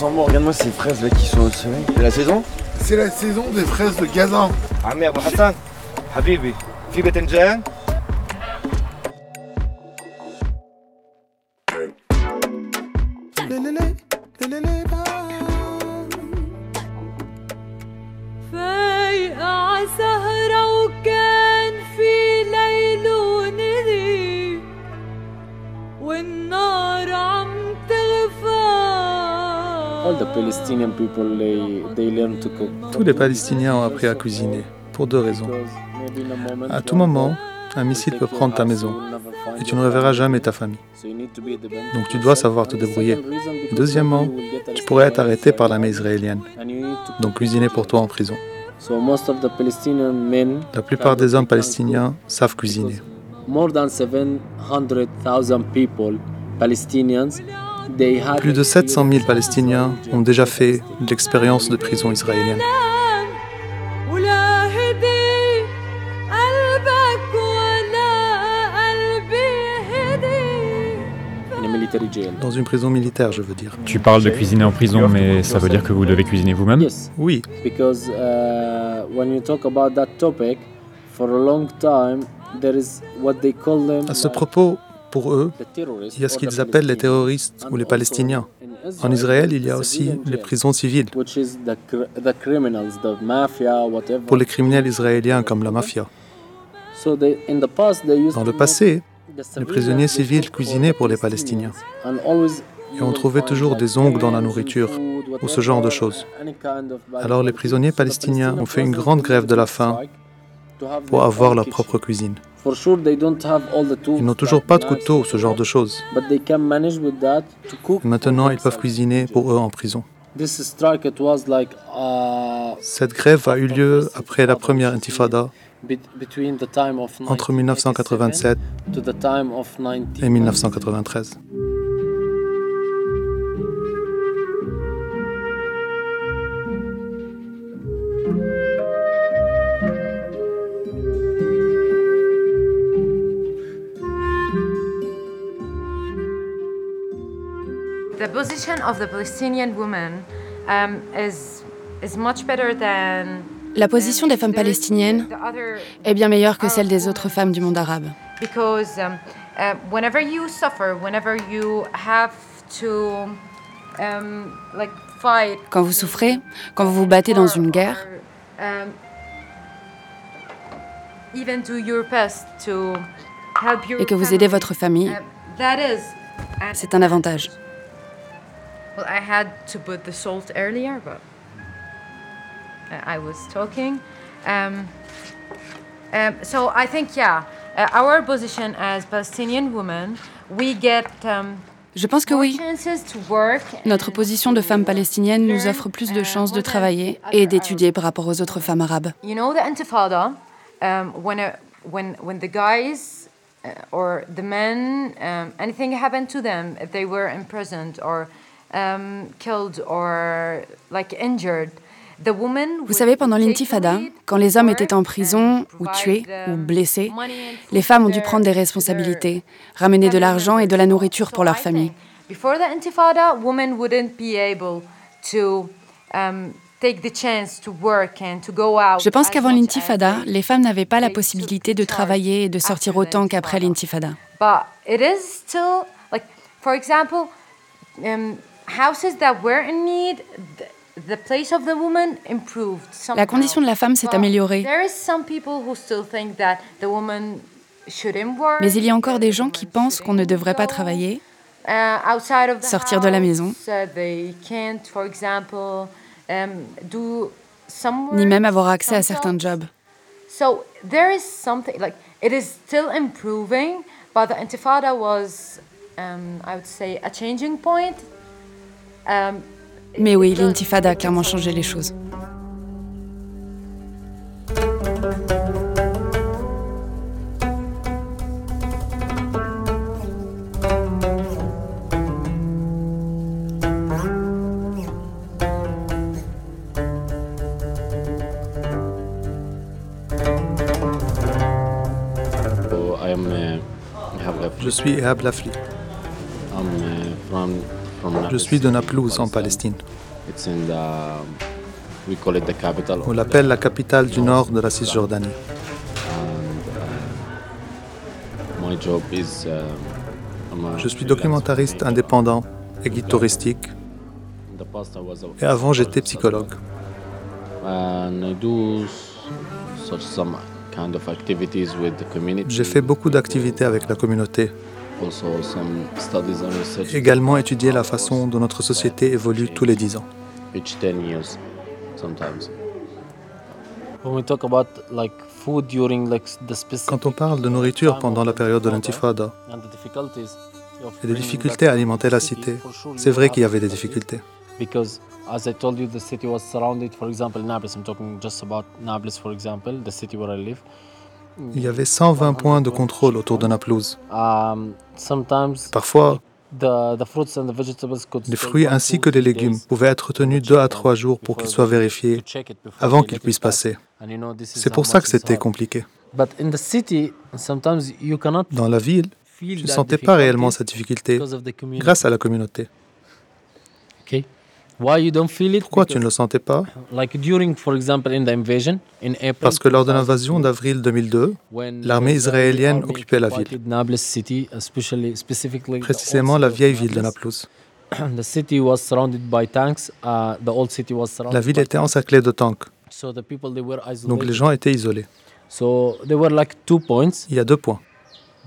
Attends, moi, regarde-moi ces fraises là qui sont au soleil. C'est la saison C'est la saison des fraises de Gaza. عمي ابو حسن حبيبي في باذنجان Tous les Palestiniens ont appris à cuisiner, pour deux raisons. À tout moment, un missile peut prendre ta maison et tu ne reverras jamais ta famille. Donc tu dois savoir te débrouiller. Et deuxièmement, tu pourrais être arrêté par l'armée israélienne, donc cuisiner pour toi en prison. So most of the Palestinian men, La plupart des hommes palestiniens savent cuisiner. more than 700,000 people, Palestinians, they had plus de 700 000 Palestiniens ont déjà fait l'expérience de prison israélienne. Dans une prison militaire, je veux dire. Tu parles de cuisiner en prison, mais ça veut dire que vous devez cuisiner vous-même? Oui. À ce propos, pour eux, il y a ce qu'ils appellent les terroristes ou les Palestiniens. En Israël, il y a aussi les prisons civiles pour les criminels israéliens comme la mafia. Dans le passé, les prisonniers civils cuisinaient pour les. Palestiniens. Et on trouvait toujours des ongles dans la nourriture ou ce genre de choses. Alors les prisonniers palestiniens ont fait une grande grève de la faim pour avoir leur propre cuisine. Ils n'ont toujours pas de couteau ou ce genre de choses. Et maintenant, ils peuvent cuisiner pour eux en prison. Uh, Cette grève a eu lieu après la première intifada entre 1987 to the time of 19 et 1993. La position des femmes palestiniennes est bien meilleure que celle des autres femmes du monde arabe. um, uh, whenever you suffer, whenever you have to um. Quand vous souffrez, quand vous vous battez dans une guerre, um, et que vous aidez votre famille, c'est un avantage. Well, I had to put the salt earlier, but I was talking. Um, um, so I think, yeah, uh, our position as Palestinian women, we get um, Je pense que oui. Notre position de femme palestinienne nous offre plus de uh, chances de than travailler et d'étudier par rapport aux autres femmes arabes. You know the Intifada, um, when a, when when the guys uh, or the men, um, anything happened to them, if they were imprisoned or um, killed or like injured, the woman. Vous savez, pendant l'intifada, quand les hommes étaient en prison ou tués ou blessés, les femmes ont dû prendre des responsabilités, ramener de l'argent et de la nourriture pour leur famille. Um. Je pense qu'avant l'intifada, les femmes n'avaient pas la possibilité de travailler et de sortir autant qu'après Intifada. l'intifada. But it is still like, um, houses that were in need, the, the place of the woman improved. La condition de la femme s'est But améliorée. There is some people who still think that the woman shouldn't work. Mais il y a encore des the gens qui pensent qu'on ne devrait pas go, travailler, uh, of the sortir de la house, maison. uh, they can't, for example, um, do some ni même avoir accès à some certains jobs. Mais oui, l'intifada a clairement changé les choses. Am uh. Je suis Ehab Lafli. Uh, Je suis de Naplouse en Palestine. On l'appelle la capitale du nord de la Cisjordanie. Je suis documentariste indépendant et guide touristique. Et avant, j'étais psychologue. J'ai fait beaucoup d'activités avec la communauté. Également étudié la façon dont notre société évolue tous les dix ans. Quand on parle de nourriture pendant la période de l'intifada et des difficultés à alimenter la cité, c'est vrai qu'il y avait des difficultés. Il y avait 120 points de contrôle autour de Naplouse. Um, Parfois, les fruits ainsi que les légumes pouvaient être tenus deux à trois jours pour qu'ils soient vérifiés avant qu'ils puissent pass. passer. C'est pour ça que c'était compliqué. Dans la ville, je ne sentais pas réellement cette difficulté grâce à la communauté. Okay. Why you don't feel it? Pourquoi tu ne le sentais pas? Like during, for example, in the invasion in April. Parce que lors de 2002, l'invasion d'avril 2002, when l'armée the Israeli israélienne army occupait la ville. city, old précisément city la vieille ville de Nablus. Naplouse. The city was surrounded by tanks. Uh, the old city was surrounded La ville était encerclée de tanks, So the people they were isolated. donc les gens étaient isolés. So there were like two points. Il y a deux points.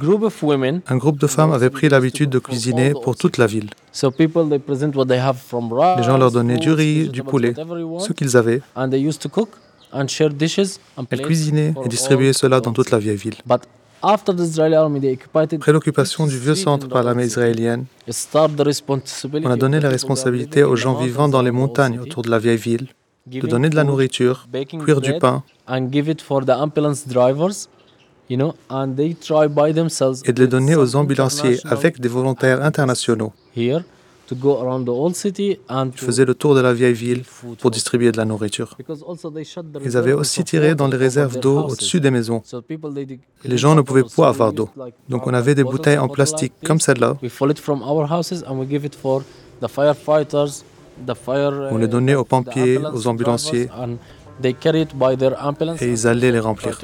Un groupe de femmes avait pris l'habitude de cuisiner pour toute la ville. Les gens leur donnaient du riz, du poulet, ce qu'ils avaient. Elles cuisinaient et distribuaient cela dans toute la vieille ville. Après l'occupation du vieux centre par l'armée israélienne, on a donné la responsabilité aux gens vivant dans les montagnes autour de la vieille ville de donner de la nourriture, cuire du pain et de les donner aux ambulanciers avec des volontaires internationaux. here to go around the old city and Ils faisaient le tour de la vieille ville pour distribuer de la nourriture. because also they shut the Ils avaient aussi tiré dans les réserves d'eau au-dessus des maisons. Les gens ne pouvaient pas avoir we d'eau. Donc on avait des bouteilles en plastique comme celle-là. We fill it from our houses and we give it for the firefighters, the fire. On les uh, donnait aux pompiers, aux ambulanciers. Drivers, and they carry it by their ambulance Et ils allaient les remplir.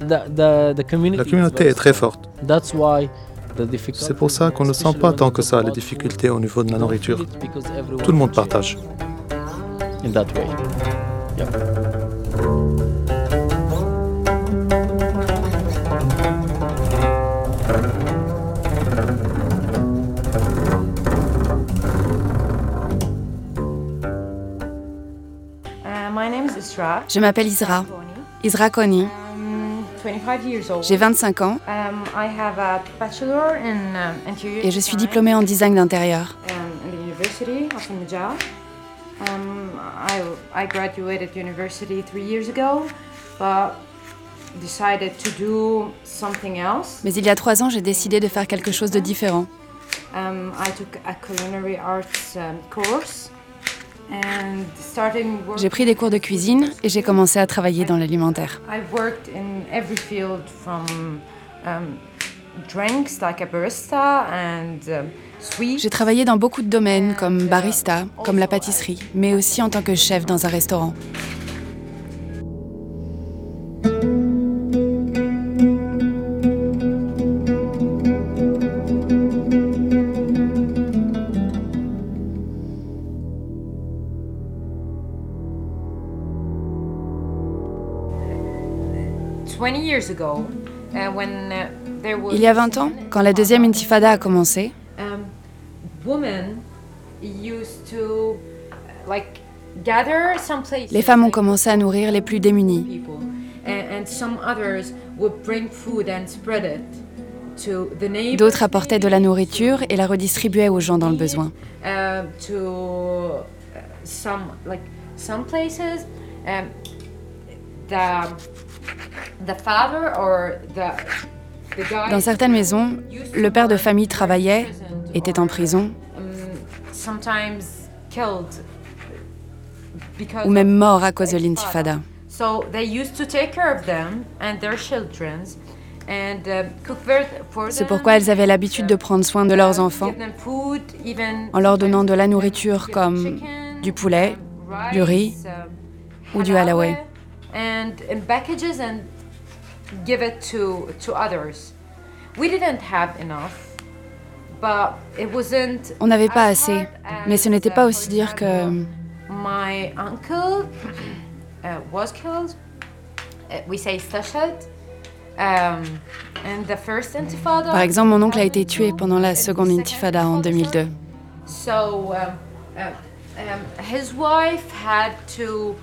La communauté est très forte. That's why the difficulty, C'est pour ça qu'on ne sent pas tant que ça les difficultés au niveau de la nourriture. Tout le monde partage. Je m'appelle Isra. Isra Koni. Um, 25 years old. J'ai 25 ans Um, um, et je suis diplômée en design d'intérieur. Mais il y a trois ans, j'ai décidé de faire quelque chose de différent. J'ai pris des cours de cuisine et j'ai commencé à travailler dans l'alimentaire. Um, um. J'ai travaillé dans beaucoup de domaines, comme barista, comme la pâtisserie, mais aussi en tant que chef dans un restaurant. Il y a 20 ans, quand la deuxième intifada a commencé, um, uh, les femmes ont commencé à nourrir les plus démunis. D'autres apportaient de la nourriture et la redistribuaient aux gens dans le besoin. Dans certaines maisons, le père de famille travaillait, était en prison um, because ou même mort à cause de l'intifada. So they used to take care of them and their children C'est pourquoi elles avaient l'habitude de prendre soin de leurs enfants en leur donnant de la nourriture comme du poulet, du riz ou du halaway. On n'avait pas assez, mais ce n'était pas aussi dire que my uncle uh, was killed. Uh, we say istashhad. And the first intifada. Par exemple, mon oncle a été tué pendant la seconde intifada en 2002. So um, uh, um, his wife had to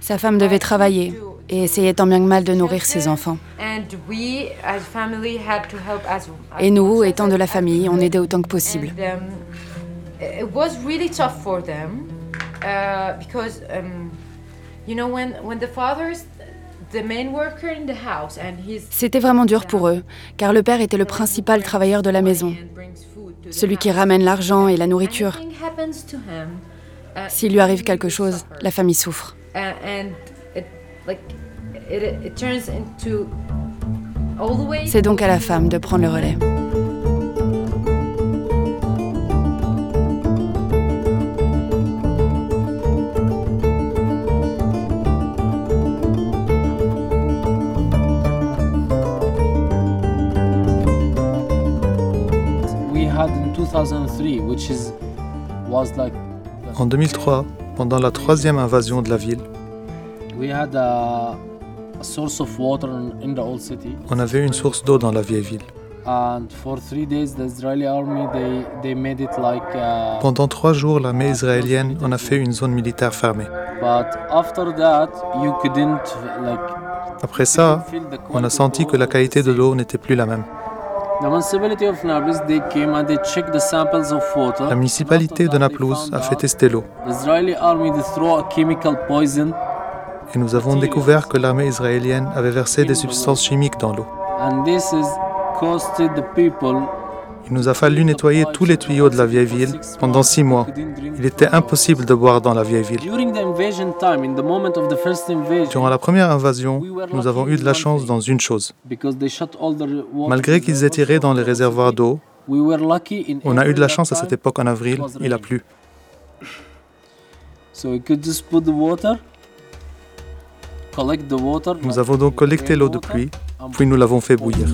Sa femme devait travailler et essayer tant bien que mal de nourrir ses enfants. Et nous, étant de la famille, on aidait autant que possible. Um, C'était vraiment dur pour eux, car le père était le principal travailleur de la maison, celui qui ramène l'argent et la nourriture. uh, S'il lui arrive quelque chose, la famille souffre. C'est donc à la femme de prendre le relais. En 2003, pendant la troisième invasion de la ville, on avait une source d'eau dans la vieille ville. Pendant trois jours, l'armée israélienne en a fait une zone militaire fermée. Après ça, on a senti que la qualité de l'eau n'était plus la même. La municipalité de Naplouse a fait tester l'eau. The Israeli army they throw a chemical poison, et nous avons découvert que l'armée israélienne avait versé des substances chimiques dans l'eau. Il nous a fallu nettoyer tous les tuyaux de la vieille ville pendant six mois. Il était impossible de boire dans la vieille ville. Durant la première invasion, nous avons eu de la chance dans une chose. Malgré qu'ils aient tiré dans les réservoirs d'eau, on a eu de la chance à cette époque en avril, il a plu. Nous avons donc collecté l'eau de pluie, puis nous l'avons fait bouillir.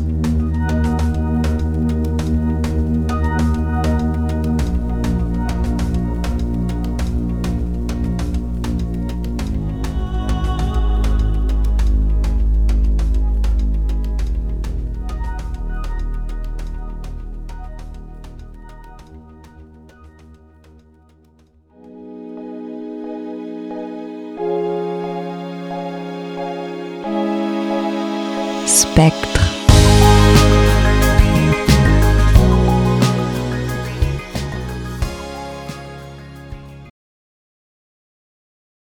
respect